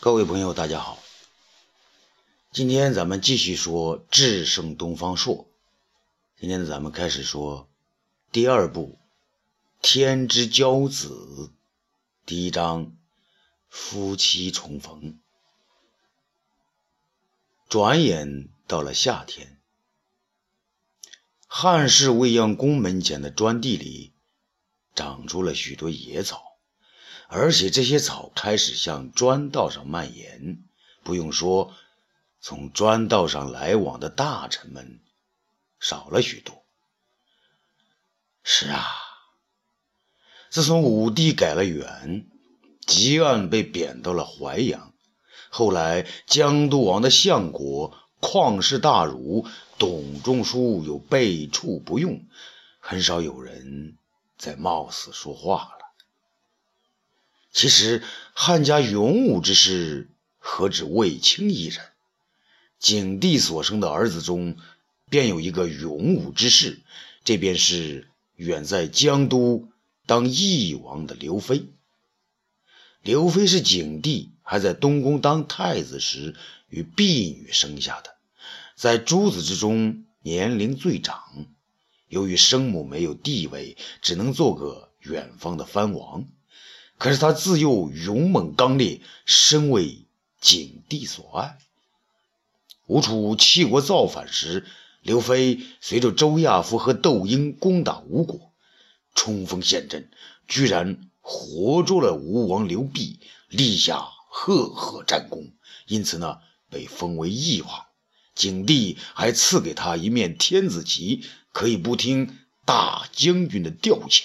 各位朋友，大家好。今天咱们继续说智胜东方朔。今天，咱们开始说第二部《天之骄子》第一章夫妻重逢。转眼到了夏天，汉室未央宫门前的砖地里长出了许多野草。而且这些草开始向砖道上蔓延，不用说，从砖道上来往的大臣们少了许多。是啊，自从武帝改了元，吉安被贬到了淮阳，后来江都王的相国旷世大儒董仲舒又被处不用，很少有人再冒死说话了。其实汉家勇武之士何止卫青一人？景帝所生的儿子中，便有一个勇武之士，这便是远在江都当义王的刘飞。刘飞是景帝还在东宫当太子时与婢女生下的，在诸子之中年龄最长。由于生母没有地位，只能做个远方的藩王。可是他自幼勇猛刚烈，深为景帝所爱。吴楚弃国造反时，刘飞随着周亚夫和窦婴攻打吴国，冲锋陷阵，居然活捉了吴王刘濞，立下赫赫战功。因此呢，被封为义王。景帝还赐给他一面天子旗，可以不听大将军的调遣。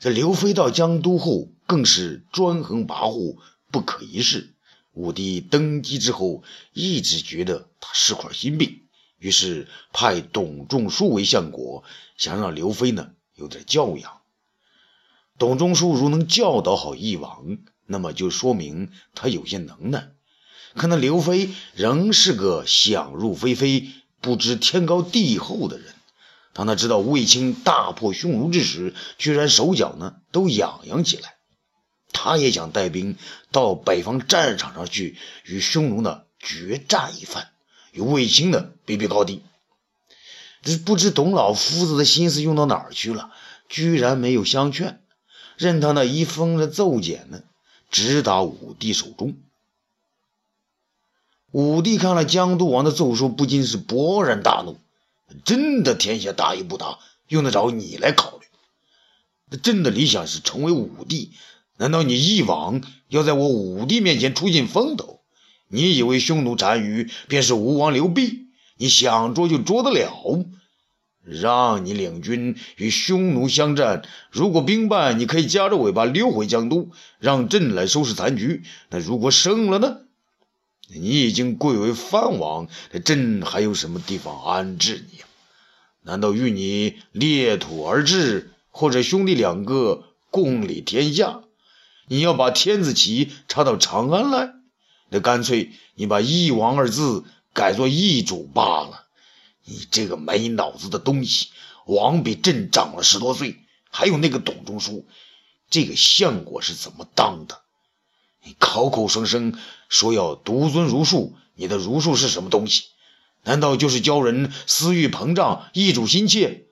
这刘飞到江都后，更是专横跋扈，不可一世。武帝登基之后，一直觉得他是块心病，于是派董仲舒为相国，想让刘飞呢有点教养。董仲舒如能教导好义王，那么就说明他有些能耐。可那刘飞仍是个想入非非、不知天高地厚的人。当他知道卫青大破匈奴之时，居然手脚呢都痒痒起来。他也想带兵到北方战场上去与匈奴呢决战一番，与卫青呢比比高低。这不知董老夫子的心思用到哪儿去了，居然没有相劝，任他那一封的奏简呢直达武帝手中。武帝看了江都王的奏书，不禁是勃然大怒。真的天下大与不大，用得着你来考虑？朕的理想是成为武帝，难道你一往要在我武帝面前出尽风头？你以为匈奴单于便是吴王刘濞？你想捉就捉得了？让你领军与匈奴相战，如果兵败，你可以夹着尾巴溜回江都，让朕来收拾残局。那如果胜了呢？你已经贵为藩王，这朕还有什么地方安置你？难道与你裂土而治，或者兄弟两个共理天下？你要把天子旗插到长安来？那干脆你把义王二字改作义主罢了。你这个没脑子的东西！王比朕长了十多岁，还有那个董仲舒，这个相国是怎么当的？你口口声声说要独尊儒术，你的儒术是什么东西？难道就是教人私欲膨胀、易主心切？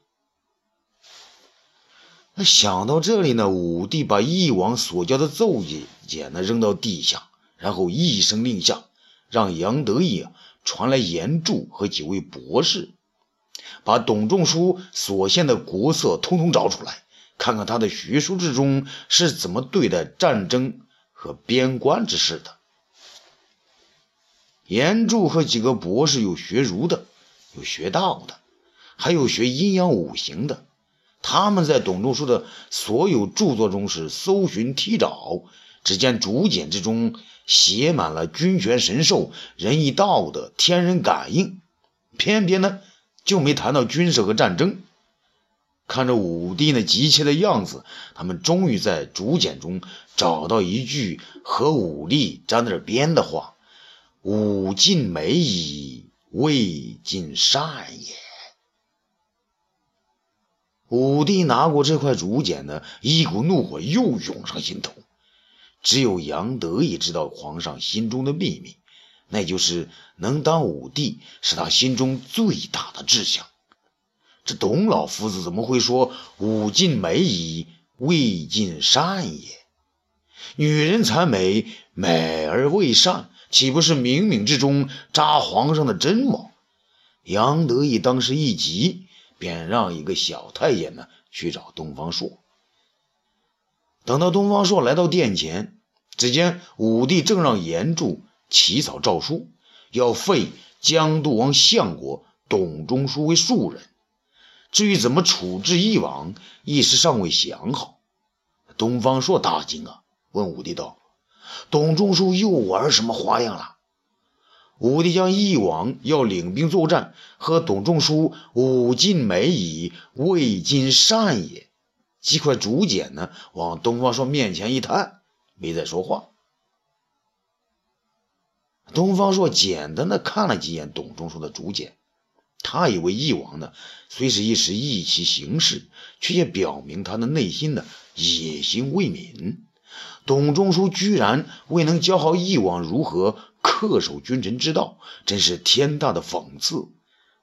那想到这里呢，武帝把义王所教的奏议简呢扔到地下，然后一声令下，让杨得意传来严柱和几位博士，把董仲舒所献的国策通通找出来，看看他的学术之中是怎么对待战争和边关之事的。严柱和几个博士有学儒的，有学道的，还有学阴阳五行的。他们在董仲舒的所有著作中是搜寻剔找，只见竹简之中写满了君权神授、仁义道德、天人感应，偏偏呢就没谈到军事和战争。看着武帝那急切的样子，他们终于在竹简中找到一句和武力沾点边的话。武尽美矣，未尽善也。武帝拿过这块竹简呢，一股怒火又涌上心头。只有杨得意知道皇上心中的秘密，那就是能当武帝是他心中最大的志向。这董老夫子怎么会说“武尽美矣，未尽善也”？女人才美，美而未善，岂不是冥冥之中扎皇上的针吗？杨得意当时一急，便让一个小太监呢去找东方朔。等到东方朔来到殿前，只见武帝正让严柱起草诏书，要废江都王相国董仲舒为庶人。至于怎么处置义王，一时尚未想好。东方朔大惊啊！问武帝道：“董仲舒又玩什么花样了？”武帝将义王要领兵作战和董仲舒武尽美矣，未尽善也几块竹简呢，往东方朔面前一摊，没再说话。东方朔简单的看了几眼董仲舒的竹简，他以为义王呢，虽是一时意气行事，却也表明他的内心的野心未泯。董仲舒居然未能教好义王如何恪守君臣之道，真是天大的讽刺。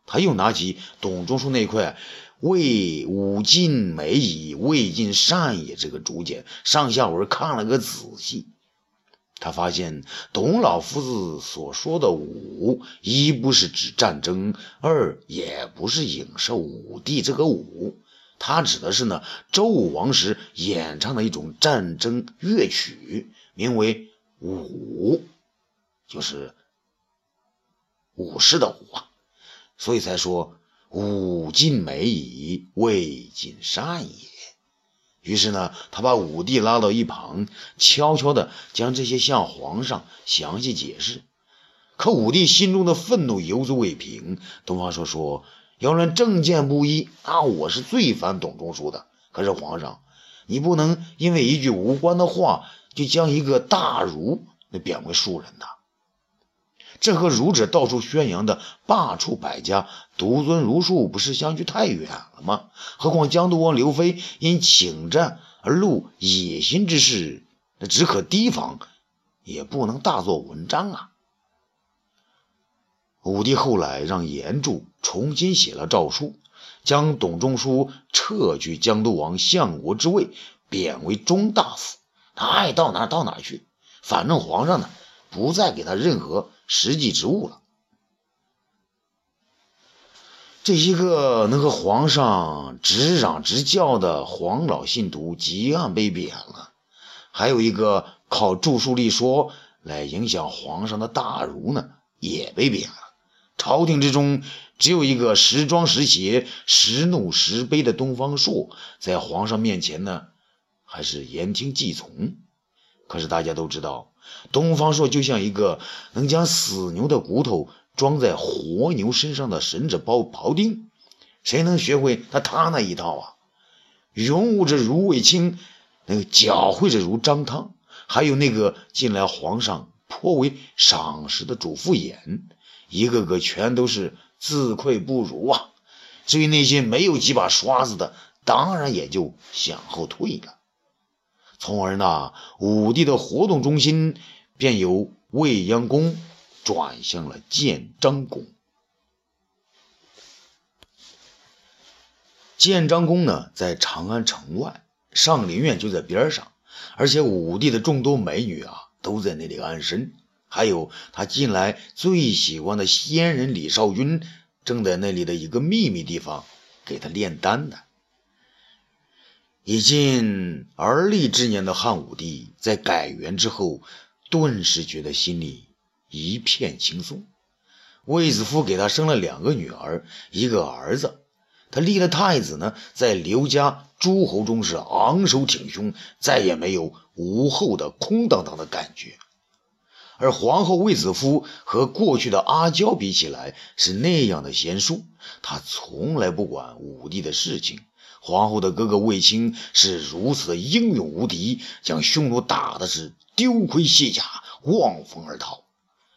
他又拿起董仲舒那块“未武尽美矣，未尽善也”这个竹简，上下文看了个仔细。他发现董老夫子所说的“武”，一不是指战争，二也不是影射武帝这个“武”。他指的是呢，周武王时演唱的一种战争乐曲，名为武，就是武士的武啊，所以才说武尽美矣，未尽善也。于是呢，他把武帝拉到一旁，悄悄地将这些向皇上详细解释。可武帝心中的愤怒犹足未平。东方朔说。要论政见不一，那我是最烦董仲舒的。可是皇上，你不能因为一句无关的话，就将一个大儒那贬为庶人呐。这和儒者到处宣扬的罢黜百家、独尊儒术，不是相距太远了吗？何况江都王刘飞因请战而露野心之事，那只可提防，也不能大做文章啊。武帝后来让严柱重新写了诏书，将董仲舒撤去江都王相国之位，贬为中大夫。他爱到哪到哪去，反正皇上呢不再给他任何实际职务了。这一个能和皇上直嚷直叫的黄老信徒吉案被贬了，还有一个靠著书立说来影响皇上的大儒呢也被贬了。朝廷之中，只有一个时装时邪、时怒时悲的东方朔，在皇上面前呢，还是言听计从。可是大家都知道，东方朔就像一个能将死牛的骨头装在活牛身上的神者包庖丁，谁能学会他他那一套啊？勇武者如卫青，那个狡慧者如张汤，还有那个近来皇上颇为赏识的主父偃。一个个全都是自愧不如啊！至于那些没有几把刷子的，当然也就向后退了。从而呢，武帝的活动中心便由未央宫转向了建章宫。建章宫呢，在长安城外，上林苑就在边上，而且武帝的众多美女啊，都在那里安身。还有他近来最喜欢的仙人李少君，正在那里的一个秘密地方给他炼丹呢。已近而立之年的汉武帝，在改元之后，顿时觉得心里一片轻松。卫子夫给他生了两个女儿，一个儿子。他立了太子呢，在刘家诸侯中是昂首挺胸，再也没有无后的空荡荡的感觉。而皇后卫子夫和过去的阿娇比起来，是那样的贤淑。她从来不管武帝的事情。皇后的哥哥卫青是如此的英勇无敌，将匈奴打的是丢盔卸甲，望风而逃，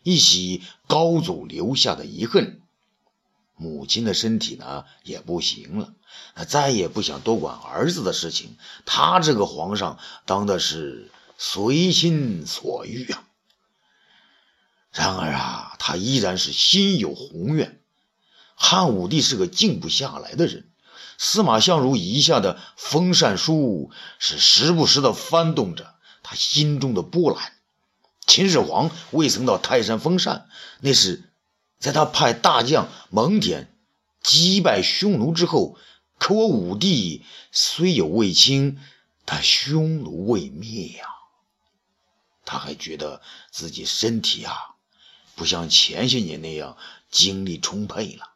一洗高祖留下的遗恨。母亲的身体呢也不行了，她再也不想多管儿子的事情。他这个皇上当的是随心所欲啊。然而啊，他依然是心有宏愿。汉武帝是个静不下来的人，司马相如遗下的封禅书是时不时的翻动着他心中的波澜。秦始皇未曾到泰山封禅，那是在他派大将蒙恬击败匈奴之后。可我武帝虽有卫青，但匈奴未灭呀。他还觉得自己身体啊，不像前些年那样精力充沛了。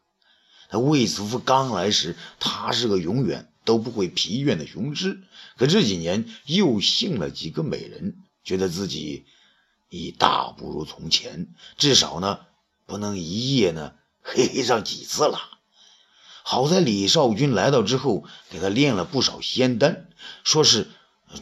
他卫子夫刚来时，他是个永远都不会疲倦的雄狮。可这几年又信了几个美人，觉得自己已大不如从前，至少呢，不能一夜呢黑上几次了。好在李少君来到之后，给他炼了不少仙丹，说是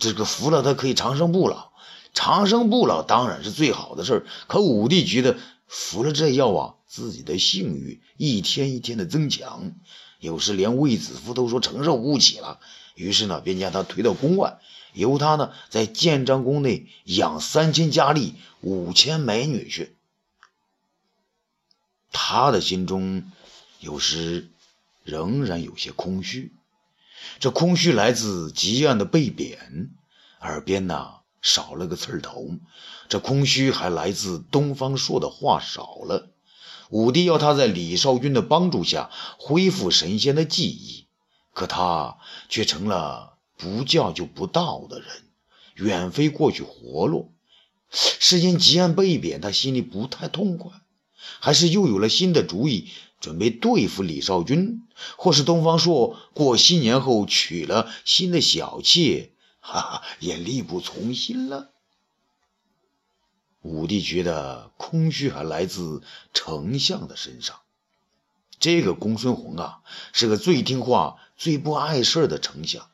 这个服了他可以长生不老。长生不老当然是最好的事儿，可武帝觉得服了这药啊，自己的性欲一天一天的增强，有时连卫子夫都说承受不起了。于是呢，便将他推到宫外，由他呢在建章宫内养三千佳丽、五千美女去。他的心中有时。仍然有些空虚，这空虚来自极暗的被贬，耳边呢少了个刺头。这空虚还来自东方朔的话少了。武帝要他在李少君的帮助下恢复神仙的记忆，可他却成了不叫就不到的人，远非过去活络。是因极暗被贬，他心里不太痛快，还是又有了新的主意？准备对付李少君，或是东方朔过新年后娶了新的小妾，哈哈，也力不从心了。武帝觉得空虚还来自丞相的身上。这个公孙弘啊，是个最听话、最不碍事的丞相。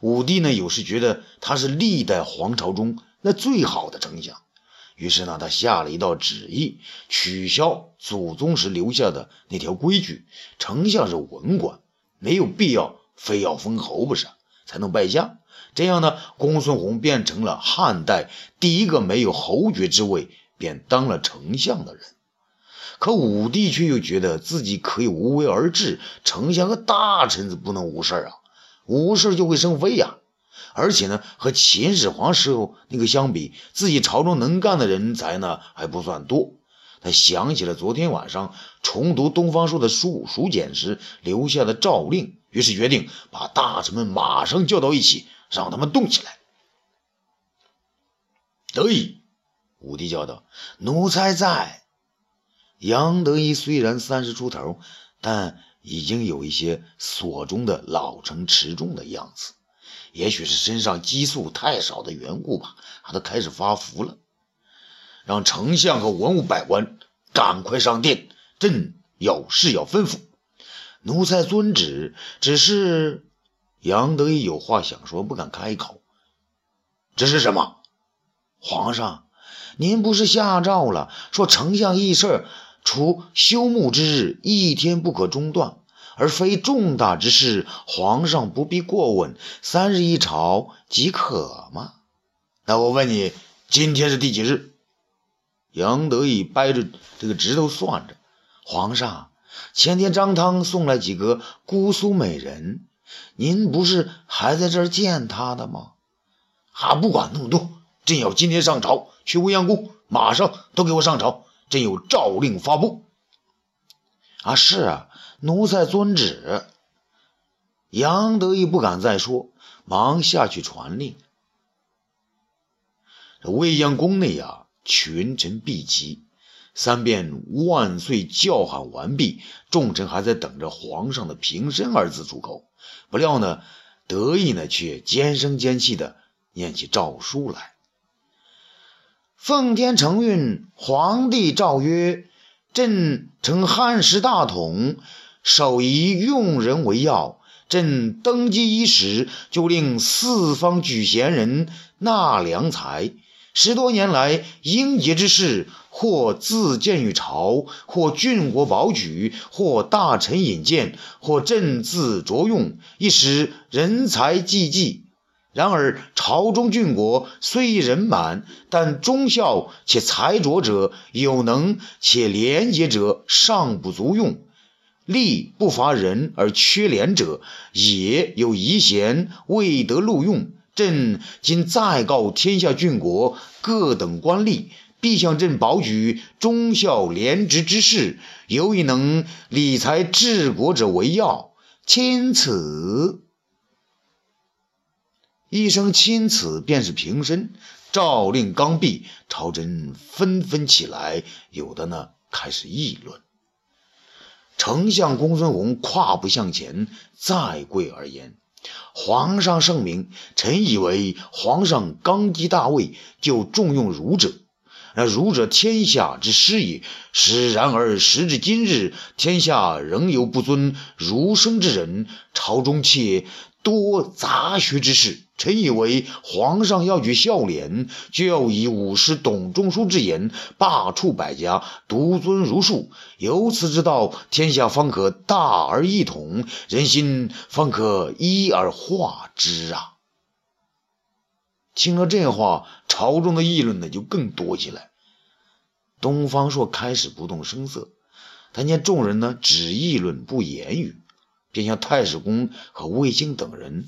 武帝呢，有时觉得他是历代皇朝中那最好的丞相。于是呢，他下了一道旨意，取消祖宗时留下的那条规矩：丞相是文官，没有必要非要封侯不是，才能拜相。这样呢，公孙弘变成了汉代第一个没有侯爵之位便当了丞相的人。可武帝却又觉得自己可以无为而治，丞相和大臣子不能无事啊，无事就会生非呀。而且呢，和秦始皇时候那个相比，自己朝中能干的人才呢还不算多。他想起了昨天晚上重读东方朔的书书简时留下的诏令，于是决定把大臣们马上叫到一起，让他们动起来。得意，武帝叫道：“奴才在。”杨得意虽然三十出头，但已经有一些所中的老成持重的样子。也许是身上激素太少的缘故吧，他都开始发福了。让丞相和文武百官赶快上殿，朕有事要吩咐。奴才遵旨。只是杨得意有话想说，不敢开口。这是什么？皇上，您不是下诏了，说丞相议事，除休沐之日，一天不可中断。而非重大之事，皇上不必过问，三日一朝即可吗？那我问你，今天是第几日？杨得意掰着这个指头算着。皇上，前天张汤送来几个姑苏美人，您不是还在这儿见他的吗？还不管那么多，朕要今天上朝去未央宫，马上都给我上朝，朕有诏令发布。啊，是啊。奴才遵旨。杨得意不敢再说，忙下去传令。这未央宫内啊，群臣毕集，三遍万岁叫喊完毕，众臣还在等着皇上的平身二字出口。不料呢，得意呢却尖声尖气的念起诏书来：“奉天承运，皇帝诏曰：朕承汉室大统。”首以用人为要，朕登基伊始，就令四方举贤人纳良才。十多年来，英杰之士，或自荐于朝，或郡国保举，或大臣引荐，或朕自擢用，一时人才济济。然而朝中郡国虽人满，但忠孝且才卓者，有能且廉洁者尚不足用。力不乏人而缺廉者，也有遗贤未得录用。朕今再告天下郡国各等官吏，必向朕保举忠孝廉直之士，尤以能理财治国者为要。钦此。一声“钦此”，便是平身。诏令刚毕，朝臣纷纷起来，有的呢开始议论。丞相公孙弘跨步向前，再跪而言：“皇上圣明，臣以为皇上刚继大位，就重用儒者。那儒者天下之师也。是然而时至今日，天下仍有不尊儒生之人，朝中且多杂学之士。”臣以为，皇上要举孝廉，就要以武师董仲舒之言，罢黜百家，独尊儒术。由此之道，天下方可大而一统，人心方可一而化之啊！听了这话，朝中的议论呢就更多起来。东方朔开始不动声色，他见众人呢只议论不言语，便向太史公和卫青等人。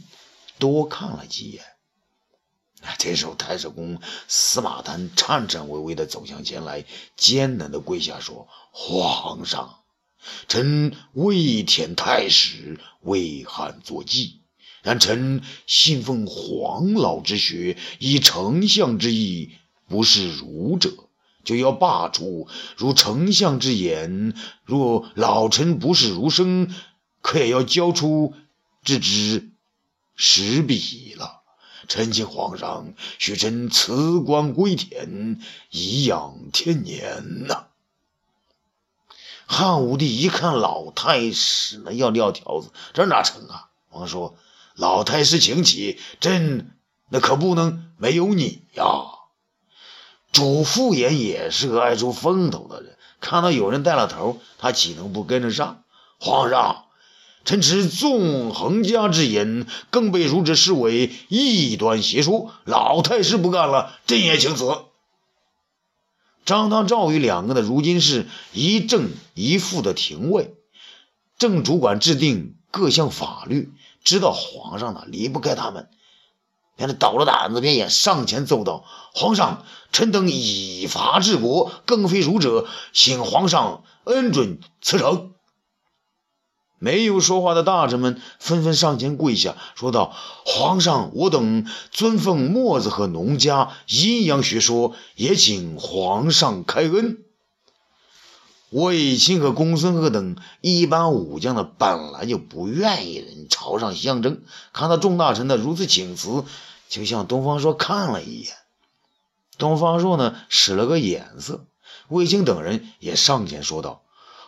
多看了几眼，这时候太史公司马谈颤颤巍巍地走向前来，艰难地跪下说：“皇上，臣未填太史，为汉作祭。然臣信奉黄老之学，以丞相之意，不是儒者，就要罢黜。如丞相之言，若老臣不是儒生，可也要交出之之。”时笔了，臣请皇上许臣辞官归田，颐养天年呐。汉武帝一看老太师那要撂挑子，这哪成啊？王说：“老太师请起，朕那可不能没有你呀。”主父偃也是个爱出风头的人，看到有人带了头，他岂能不跟着上？皇上。臣持纵横家之言，更被儒者视为异端邪说。老太师不干了，朕也请辞。张汤、赵宇两个呢如今是一正一负的廷尉，正主管制定各项法律，知道皇上呢离不开他们，便是倒了胆子，便也上前奏道：“皇上，臣等以法治国，更非儒者，请皇上恩准辞呈。”没有说话的大臣们纷纷上前跪下，说道：“皇上，我等尊奉墨子和农家阴阳学说，也请皇上开恩。”卫青和公孙贺等一般武将呢，本来就不愿意人朝上相争，看到众大臣的如此请辞，就向东方朔看了一眼。东方朔呢，使了个眼色，卫青等人也上前说道：“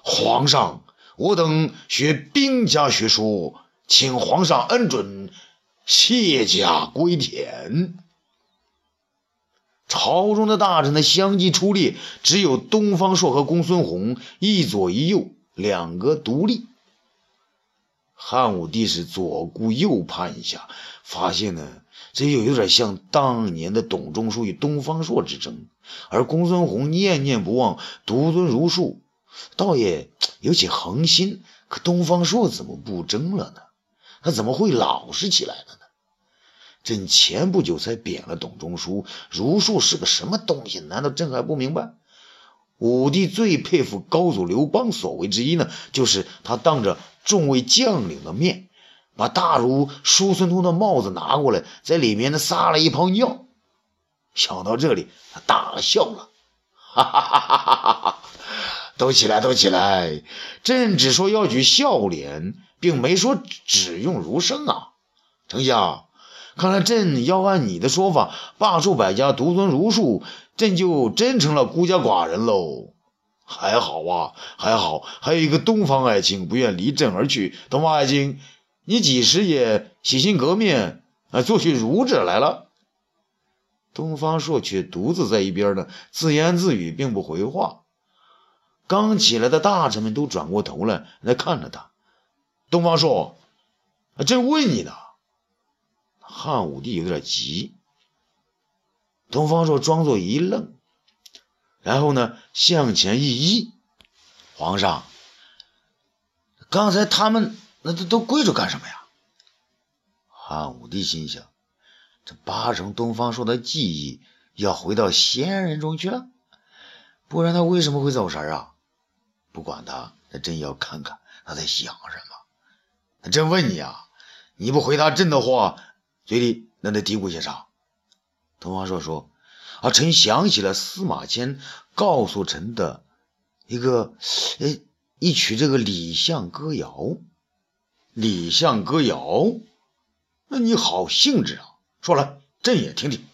皇上。”我等学兵家学说，请皇上恩准卸甲归田。朝中的大臣呢相继出列，只有东方朔和公孙弘一左一右，两个独立。汉武帝是左顾右盼一下，发现呢，这又有点像当年的董仲舒与东方朔之争，而公孙弘念念不忘独尊儒术。倒也有些恒心，可东方朔怎么不争了呢？他怎么会老实起来了呢？朕前不久才贬了董仲舒，儒术是个什么东西？难道朕还不明白？武帝最佩服高祖刘邦所为之一呢，就是他当着众位将领的面，把大儒叔孙通的帽子拿过来，在里面呢撒了一泡尿。想到这里，他大笑了，哈哈哈哈哈哈！都起来，都起来！朕只说要举孝廉，并没说只用儒生啊。丞相，看来朕要按你的说法罢黜百家，独尊儒术，朕就真成了孤家寡人喽。还好啊，还好，还有一个东方爱卿不愿离朕而去。东方爱卿，你几时也洗心革面，啊，做起儒者来了？东方朔却独自在一边呢，自言自语，并不回话。刚起来的大臣们都转过头来来看着他。东方朔，朕问你呢。汉武帝有点急。东方朔装作一愣，然后呢向前一揖：“皇上，刚才他们那都都跪着干什么呀？”汉武帝心想：这八成东方朔的记忆要回到仙人中去了，不然他为什么会走神啊？不管他，他真要看看他在想什么。他真问你啊，你不回答朕的话，嘴里那得嘀咕些啥？东方朔说：“啊，臣想起了司马迁告诉臣的一个，哎，一曲这个《李相歌谣》。《李相歌谣》。”那你好兴致啊！说来，朕也听听。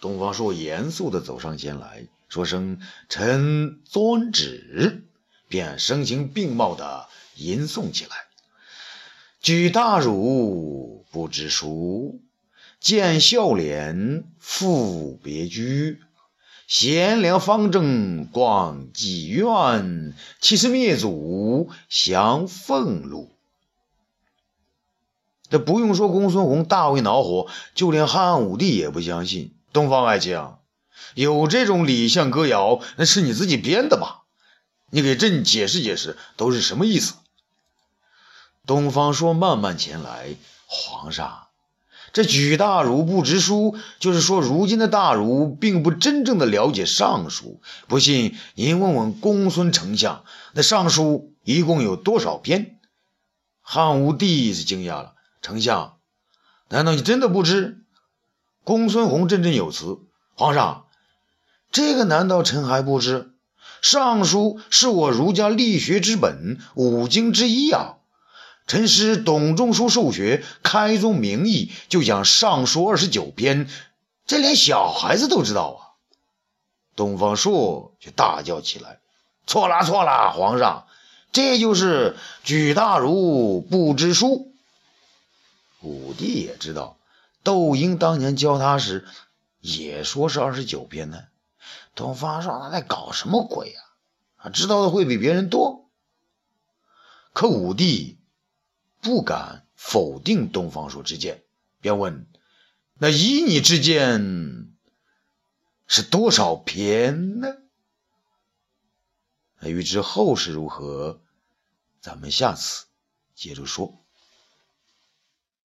东方朔严肃地走上前来说声：“臣遵旨。”便声情并茂地吟诵起来：“举大儒不知书，见笑脸复别居。贤良方正广积怨，欺师灭祖降俸禄。”这不用说，公孙弘大为恼火，就连汉武帝也不相信。东方爱卿，有这种李相歌谣，那是你自己编的吧？你给朕解释解释，都是什么意思？东方朔慢慢前来，皇上，这举大儒不知书，就是说如今的大儒并不真正的了解尚书。不信您问问公孙丞相，那尚书一共有多少篇？汉武帝是惊讶了。丞相，难道你真的不知？公孙弘振振有词：“皇上，这个难道臣还不知？尚书是我儒家力学之本，五经之一啊！臣师董仲舒授学，开宗明义就讲尚书二十九篇，这连小孩子都知道啊！”东方朔却大叫起来：“错了，错了！皇上，这就是举大儒不知书。”武帝也知道，窦婴当年教他时，也说是二十九篇呢。东方朔他在搞什么鬼啊？啊，知道的会比别人多。可武帝不敢否定东方朔之见，便问：“那依你之见，是多少篇呢？”欲知后事如何，咱们下次接着说。